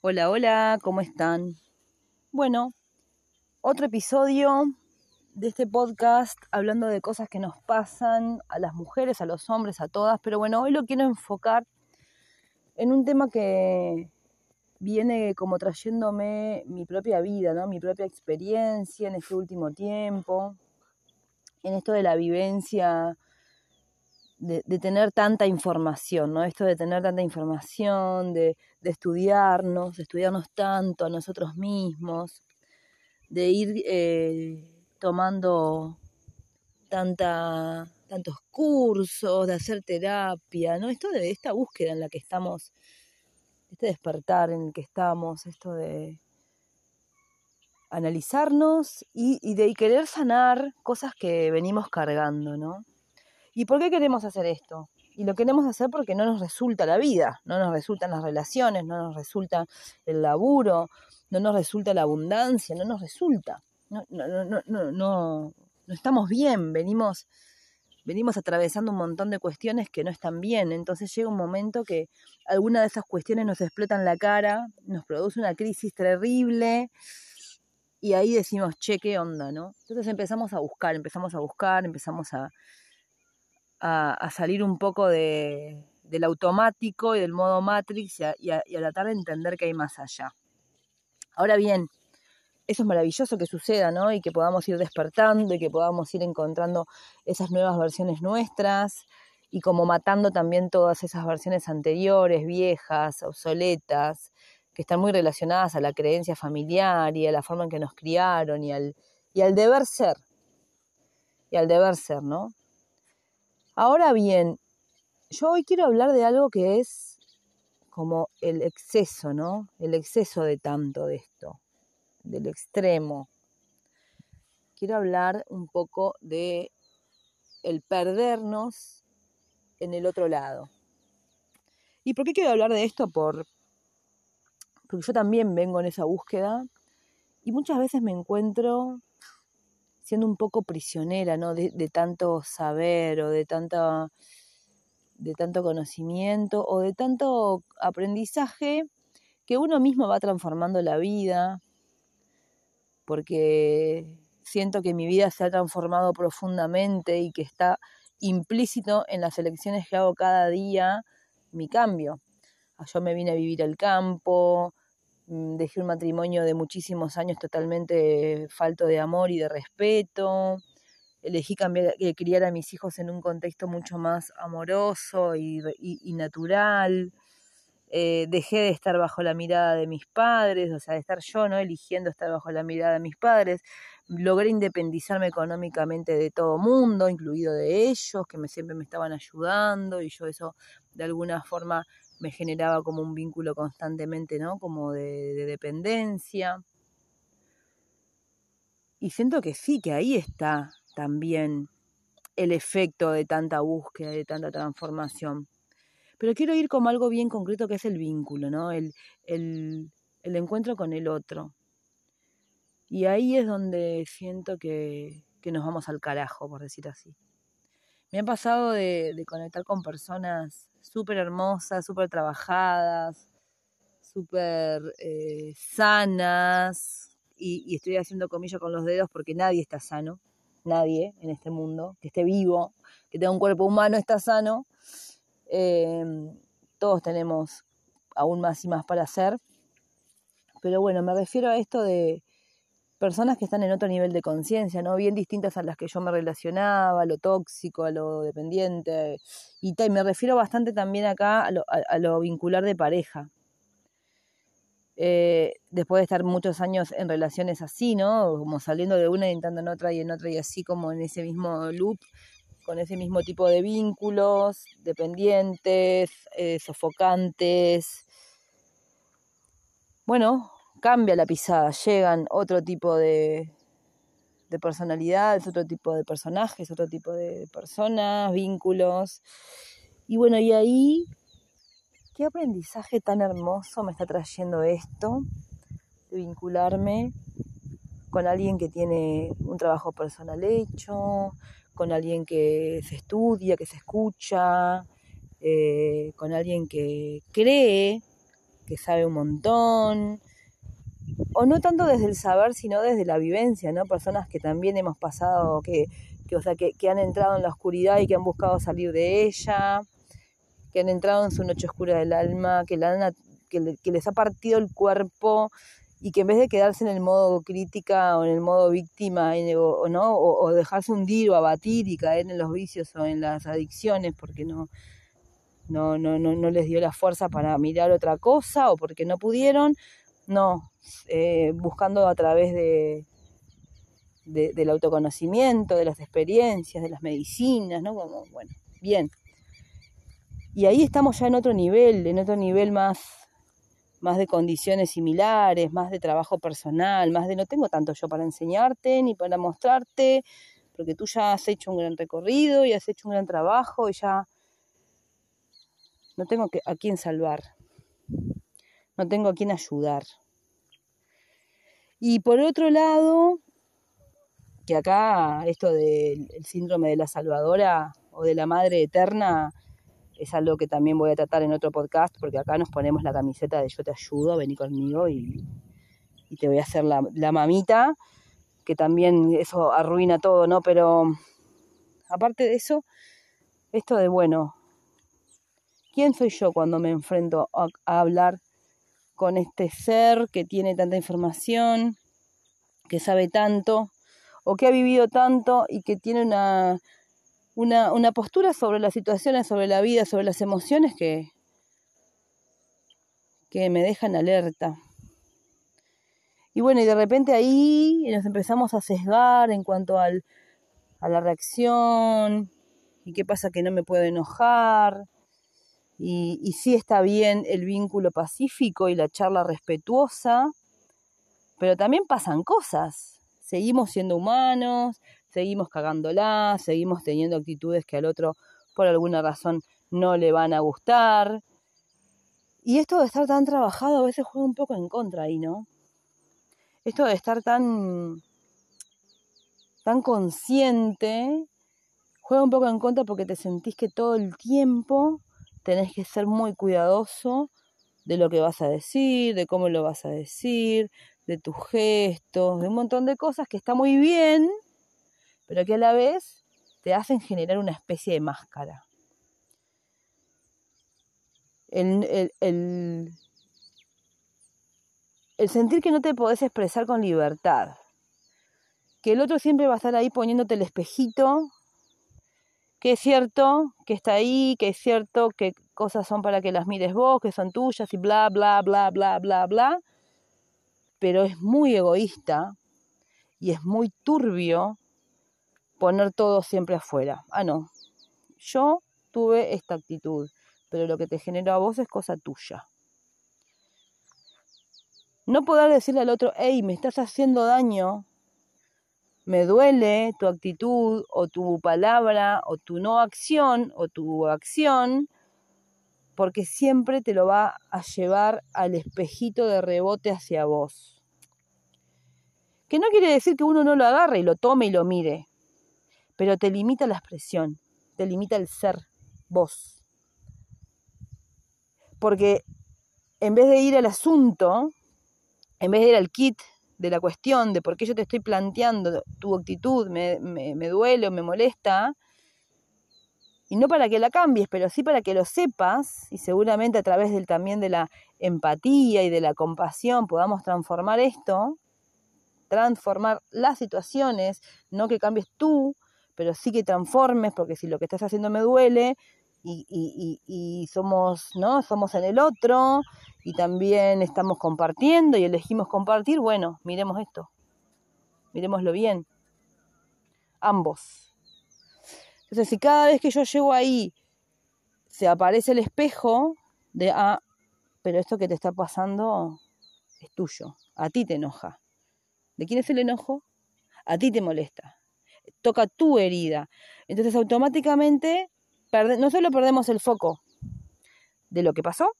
Hola, hola, ¿cómo están? Bueno, otro episodio de este podcast hablando de cosas que nos pasan a las mujeres, a los hombres, a todas, pero bueno, hoy lo quiero enfocar en un tema que viene como trayéndome mi propia vida, ¿no? Mi propia experiencia en este último tiempo, en esto de la vivencia de, tener tanta información, ¿no? Esto de tener tanta información, de, estudiarnos, de estudiarnos tanto a nosotros mismos, de ir eh, tomando tanta, tantos cursos, de hacer terapia, ¿no? Esto de esta búsqueda en la que estamos, este despertar en el que estamos, esto de analizarnos y, y de querer sanar cosas que venimos cargando, ¿no? ¿Y por qué queremos hacer esto? Y lo queremos hacer porque no nos resulta la vida, no nos resultan las relaciones, no nos resulta el laburo, no nos resulta la abundancia, no nos resulta. No, no, no, no, no, no estamos bien, venimos, venimos atravesando un montón de cuestiones que no están bien. Entonces llega un momento que alguna de esas cuestiones nos explotan la cara, nos produce una crisis terrible y ahí decimos, che, ¿qué onda? ¿no? Entonces empezamos a buscar, empezamos a buscar, empezamos a, a, salir un poco de, del automático y del modo Matrix y a, tratar de entender que hay más allá. Ahora bien, eso es maravilloso que suceda, ¿no? Y que podamos ir despertando y que podamos ir encontrando esas nuevas versiones nuestras y como matando también todas esas versiones anteriores, viejas, obsoletas, que están muy relacionadas a la creencia familiar y a la forma en que nos criaron y al, y al deber ser. Y al deber ser, ¿no? Ahora bien, yo hoy quiero hablar de algo que es como el exceso, ¿no? El exceso de tanto de esto, del extremo. Quiero hablar un poco de el perdernos en el otro lado. ¿Y por qué quiero hablar de esto? Por, porque yo también vengo en esa búsqueda y muchas veces me encuentro siendo un poco prisionera, ¿no? De, tanto saber o de tanta de tanto conocimiento o de tanto aprendizaje que uno mismo va transformando la vida, porque siento que mi vida se ha transformado profundamente y que está implícito en las elecciones que hago cada día mi cambio. Yo me vine a vivir al campo, dejé un matrimonio de muchísimos años totalmente falto de amor y de respeto. Elegí cambiar, eh, criar a mis hijos en un contexto mucho más amoroso y, natural. Eh, dejé de estar bajo la mirada de mis padres, o sea, de estar yo, ¿no? Eligiendo estar bajo la mirada de mis padres. Logré independizarme económicamente de todo mundo, incluido de ellos, que me, siempre me estaban ayudando y yo eso de alguna forma me generaba como un vínculo constantemente, ¿no? Como de, dependencia. Y siento que sí, que ahí está también el efecto de tanta búsqueda, de tanta transformación. Pero quiero ir como algo bien concreto que es el vínculo, ¿no? El, el, encuentro con el otro. Y ahí es donde siento que, que nos vamos al carajo, por decir así. Me ha pasado de, conectar con personas súper hermosas, súper trabajadas, súper eh, sanas, y, estoy haciendo comillas con los dedos porque nadie está sano, nadie en este mundo, que esté vivo, que tenga un cuerpo humano está sano. Em, todos tenemos aún más y más para hacer. Pero bueno, me refiero a esto de, personas que están en otro nivel de conciencia, ¿no? Bien distintas a las que yo me relacionaba, a lo tóxico, a lo dependiente. Y, me refiero bastante también acá a lo, vincular de pareja. Eh, después de estar muchos años en relaciones así, ¿no? Como saliendo de una y entrando en otra y en otra y así como en ese mismo loop, con ese mismo tipo de vínculos, dependientes, eh, sofocantes. Bueno, cambia la pisada, llegan otro tipo de, de personalidades, otro tipo de personajes, otro tipo de personas, vínculos. Y bueno, y ahí, qué aprendizaje tan hermoso me está trayendo esto, de vincularme con alguien que tiene un trabajo personal hecho, con alguien que se estudia, que se escucha, eh, con alguien que cree que sabe un montón, o no tanto desde el saber, sino desde la vivencia, ¿no? Personas que también hemos pasado, que, que o sea, que, que, han entrado en la oscuridad y que han buscado salir de ella, que han entrado en su noche oscura del alma, que, la que, que les ha partido el cuerpo y que en vez de quedarse en el modo crítica o en el modo víctima o, ¿no? o, dejarse hundir o abatir y caer en los vicios o en las adicciones porque no, no, no, no, no les dio la fuerza para mirar otra cosa o porque no pudieron, no, eh, buscando a través de, del autoconocimiento, de las experiencias, de las medicinas, ¿no? Como, bueno, bien. Y ahí estamos ya en otro nivel, en otro nivel más, más de condiciones similares, más de trabajo personal, más de no tengo tanto yo para enseñarte ni para mostrarte, porque tú ya has hecho un gran recorrido y has hecho un gran trabajo y ya no tengo a quién salvar, no tengo a quién ayudar. Y por otro lado, que acá esto del síndrome de la salvadora o de la madre eterna es algo que también voy a tratar en otro podcast, porque acá nos ponemos la camiseta de yo te ayudo, vení conmigo y, te voy a hacer la, la, mamita, que también eso arruina todo, ¿no? Pero aparte de eso, esto de, bueno, ¿quién soy yo cuando me enfrento a, a hablar con este ser que tiene tanta información, que sabe tanto, o que ha vivido tanto y que tiene una una, una postura sobre las situaciones, sobre la vida, sobre las emociones que, que me dejan alerta. Y bueno, y de repente ahí nos empezamos a sesgar en cuanto al, a la reacción, y qué pasa que no me puedo enojar, y, sí está bien el vínculo pacífico y la charla respetuosa, pero también pasan cosas, seguimos siendo humanos, seguimos cagándola, seguimos teniendo actitudes que al otro por alguna razón no le van a gustar. Y esto de estar tan trabajado a veces juega un poco en contra ahí, ¿no? Esto de estar tan tan consciente juega un poco en contra porque te sentís que todo el tiempo tenés que ser muy cuidadoso de lo que vas a decir, de cómo lo vas a decir, de tus gestos, de un montón de cosas que está muy bien, pero que a la vez te hacen generar una especie de máscara. El, el, sentir que no te podés expresar con libertad, que el otro siempre va a estar ahí poniéndote el espejito, que es cierto que está ahí, que es cierto que cosas son para que las mires vos, que son tuyas y bla, bla, bla, bla, bla, bla, pero es muy egoísta y es muy turbio poner todo siempre afuera. Ah, no. Yo tuve esta actitud, pero lo que te generó a vos es cosa tuya. No poder decirle al otro, hey, me estás haciendo daño, me duele tu actitud o tu palabra o tu no acción o tu acción, porque siempre te lo va a llevar al espejito de rebote hacia vos. Que no quiere decir que uno no lo agarre y lo tome y lo mire pero te limita la expresión, te limita el ser vos. Porque en vez de ir al asunto, en vez de ir al kit de la cuestión de por qué yo te estoy planteando tu actitud, me, me duele o me molesta, y no para que la cambies, pero sí para que lo sepas y seguramente a través del, también de la empatía y de la compasión podamos transformar esto, transformar las situaciones, no que cambies tú, pero sí que transformes, porque si lo que estás haciendo me duele y, y, y, somos, ¿no? Somos en el otro y también estamos compartiendo y elegimos compartir, bueno, miremos esto, miremoslo bien, ambos. Entonces, si cada vez que yo llego ahí se aparece el espejo de, ah, pero esto que te está pasando es tuyo, a ti te enoja. ¿De quién es el enojo? A ti te molesta toca tu herida. Entonces automáticamente no solo perdemos el foco de lo que pasó,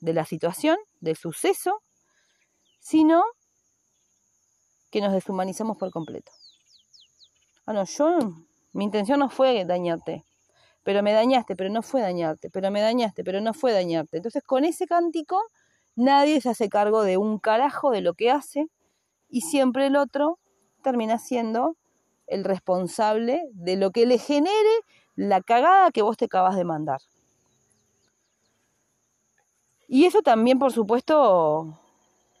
de la situación, del suceso, sino que nos deshumanizamos por completo. Ah, no, yo, mi intención no fue dañarte, pero me dañaste, pero no fue dañarte, pero me dañaste, pero no fue dañarte. Entonces con ese cántico nadie se hace cargo de un carajo de lo que hace y siempre el otro termina siendo el responsable de lo que le genere la cagada que vos te acabas de mandar. Y eso también, por supuesto,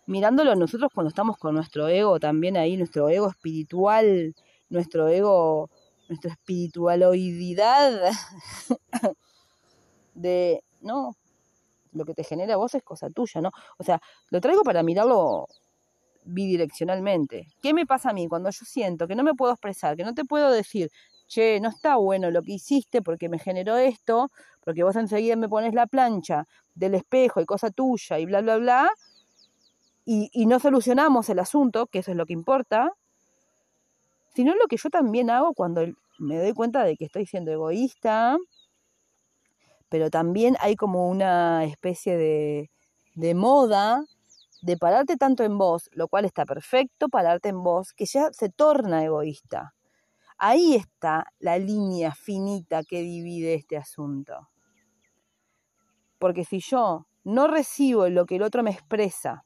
mirándolo nosotros cuando estamos con nuestro ego también ahí, nuestro ego espiritual, nuestro ego, nuestra espiritualoididad de, no, lo que te genera vos es cosa tuya, ¿no? O sea, lo traigo para mirarlo bidireccionalmente. ¿Qué me pasa a mí cuando yo siento que no me puedo expresar, que no te puedo decir, che, no está bueno lo que hiciste porque me generó esto, porque vos enseguida me pones la plancha del espejo y cosa tuya y bla, bla, bla, y, no solucionamos el asunto, que eso es lo que importa, sino lo que yo también hago cuando me doy cuenta de que estoy siendo egoísta, pero también hay como una especie de, de moda de pararte tanto en vos, lo cual está perfecto, pararte en vos, que ya se torna egoísta. Ahí está la línea finita que divide este asunto. Porque si yo no recibo lo que el otro me expresa,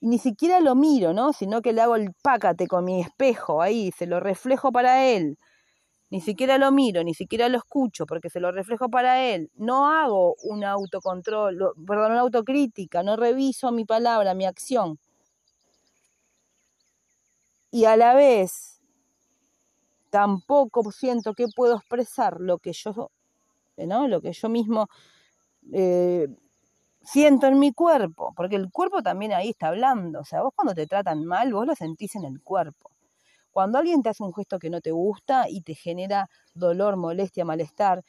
ni siquiera lo miro, ¿no? Sino que le hago el pácate con mi espejo ahí, se lo reflejo para él, ni siquiera lo miro, ni siquiera lo escucho porque se lo reflejo para él, no hago un autocontrol, perdón, una autocrítica, no reviso mi palabra, mi acción. Y a la vez tampoco siento que puedo expresar lo que yo, ¿no? Lo que yo mismo eh, siento en mi cuerpo, porque el cuerpo también ahí está hablando, o sea, vos cuando te tratan mal, vos lo sentís en el cuerpo. Cuando alguien te hace un gesto que no te gusta y te genera dolor, molestia, malestar,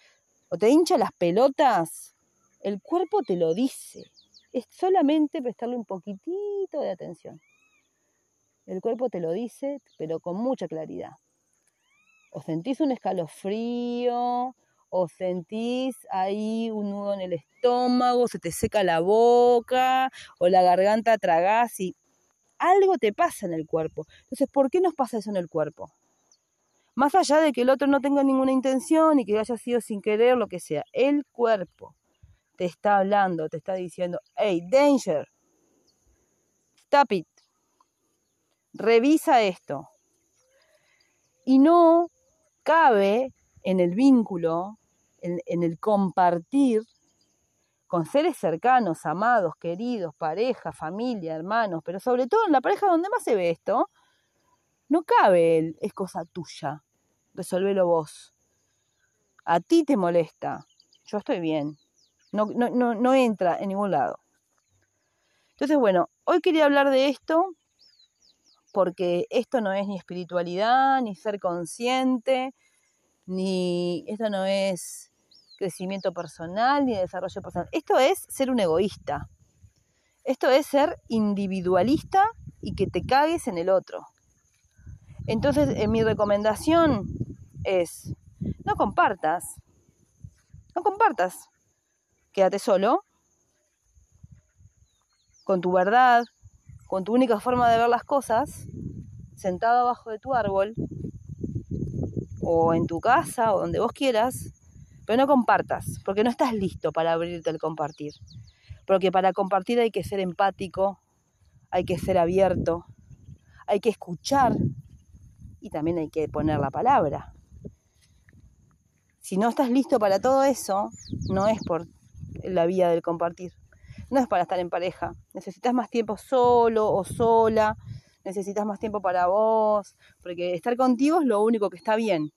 o te hincha las pelotas, el cuerpo te lo dice. Es solamente prestarle un poquitito de atención. El cuerpo te lo dice, pero con mucha claridad. O sentís un escalofrío, o sentís ahí un nudo en el estómago, se te seca la boca, o la garganta tragás y algo te pasa en el cuerpo. Entonces, ¿por qué nos pasa eso en el cuerpo? Más allá de que el otro no tenga ninguna intención y que haya sido sin querer, lo que sea, el cuerpo te está hablando, te está diciendo, hey, danger, stop it, revisa esto. Y no cabe en el vínculo, en, en el compartir, con seres cercanos, amados, queridos, pareja, familia, hermanos, pero sobre todo en la pareja donde más se ve esto, no cabe él, es cosa tuya, resolvelo vos. A ti te molesta, yo estoy bien, no, no, no, no entra en ningún lado. Entonces, bueno, hoy quería hablar de esto porque esto no es ni espiritualidad, ni ser consciente, ni esto no es crecimiento personal ni desarrollo personal. Esto es ser un egoísta. Esto es ser individualista y que te cagues en el otro. Entonces, eh, mi recomendación es, no compartas, no compartas, quédate solo, con tu verdad, con tu única forma de ver las cosas, sentado abajo de tu árbol, o en tu casa, o donde vos quieras, pero no compartas, porque no estás listo para abrirte al compartir. Porque para compartir hay que ser empático, hay que ser abierto, hay que escuchar y también hay que poner la palabra. Si no estás listo para todo eso, no es por la vía del compartir. No es para estar en pareja. Necesitas más tiempo solo o sola. Necesitas más tiempo para vos. Porque estar contigo es lo único que está bien.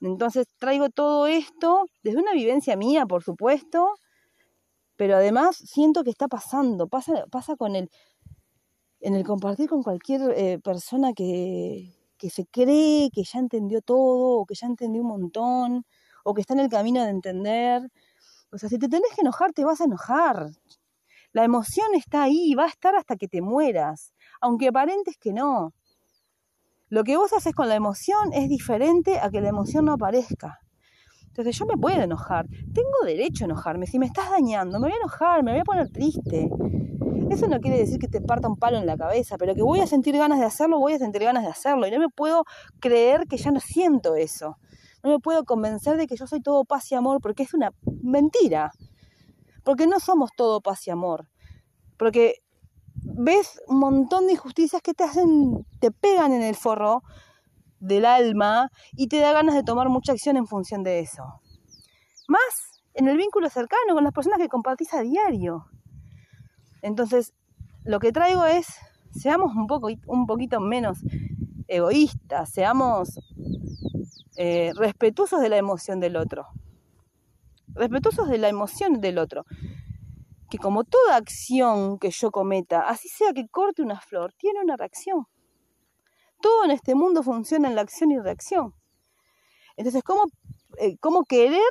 Entonces traigo todo esto desde una vivencia mía, por supuesto, pero además siento que está pasando, pasa, pasa con el, en el compartir con cualquier eh, persona que, que se cree que ya entendió todo, o que ya entendió un montón, o que está en el camino de entender. O sea, si te tenés que enojar, te vas a enojar. La emoción está ahí, va a estar hasta que te mueras, aunque aparentes que no. Lo que vos haces con la emoción es diferente a que la emoción no aparezca. Entonces yo me puedo enojar, tengo derecho a enojarme, si me estás dañando, me voy a enojar, me voy a poner triste. Eso no quiere decir que te parta un palo en la cabeza, pero que voy a sentir ganas de hacerlo, voy a sentir ganas de hacerlo. Y no me puedo creer que ya no siento eso. No me puedo convencer de que yo soy todo paz y amor, porque es una mentira. porque no somos todo paz y amor, porque ves un montón de injusticias que te hacen, te pegan en el forro del alma y te da ganas de tomar mucha acción en función de eso. Más en el vínculo cercano con las personas que compartís a diario. Entonces, lo que traigo es, seamos un, poco, un poquito menos egoístas, seamos eh, respetuosos de la emoción del otro. Respetuosos de la emoción del otro. Que como toda acción que yo cometa, así sea que corte una flor, tiene una reacción. Todo en este mundo funciona en la acción y reacción. Entonces, ¿cómo, eh, cómo querer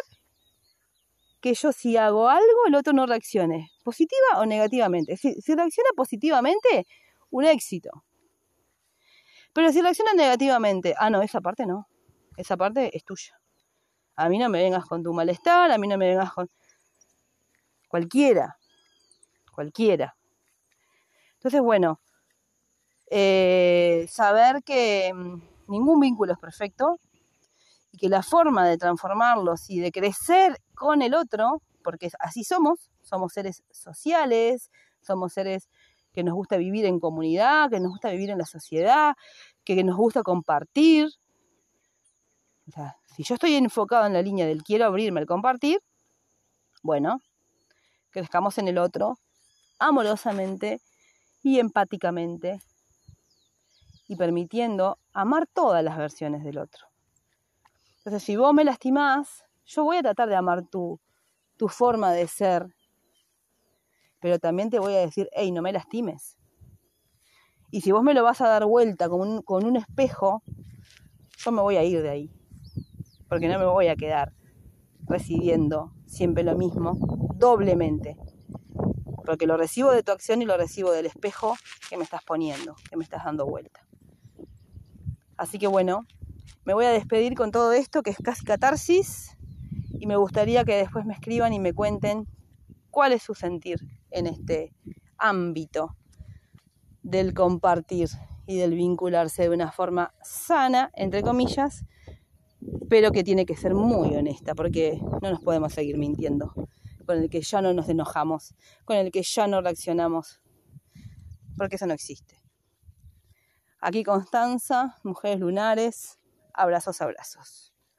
que yo si hago algo, el otro no reaccione? ¿Positiva o negativamente? Si, si reacciona positivamente, un éxito. Pero si reacciona negativamente, ah, no, esa parte no esa parte es tuya. A mí no me vengas con tu malestar, a mí no me vengas con cualquiera, cualquiera. Entonces, bueno, eh, saber que mm, ningún vínculo es perfecto y que la forma de transformarlos y de crecer con el otro, porque así somos, somos seres sociales, somos seres que nos gusta vivir en comunidad, que nos gusta vivir en la sociedad, que nos gusta compartir, o sea, si yo estoy enfocado en la línea del quiero abrirme al compartir, bueno, crezcamos en el otro amorosamente y empáticamente y permitiendo amar todas las versiones del otro. Entonces, si vos me lastimás, yo voy a tratar de amar tu, tu forma de ser, pero también te voy a decir, hey, no me lastimes. Y si vos me lo vas a dar vuelta con un, con un espejo, yo me voy a ir de ahí porque no me voy a quedar recibiendo siempre lo mismo doblemente. Porque lo recibo de tu acción y lo recibo del espejo que me estás poniendo, que me estás dando vuelta. Así que bueno, me voy a despedir con todo esto que es casi catarsis y me gustaría que después me escriban y me cuenten cuál es su sentir en este ámbito del compartir y del vincularse de una forma sana, entre comillas, pero que tiene que ser muy honesta, porque no nos podemos seguir mintiendo, con el que ya no nos enojamos, con el que ya no reaccionamos, porque eso no existe. Aquí Constanza, Mujeres Lunares, abrazos, abrazos.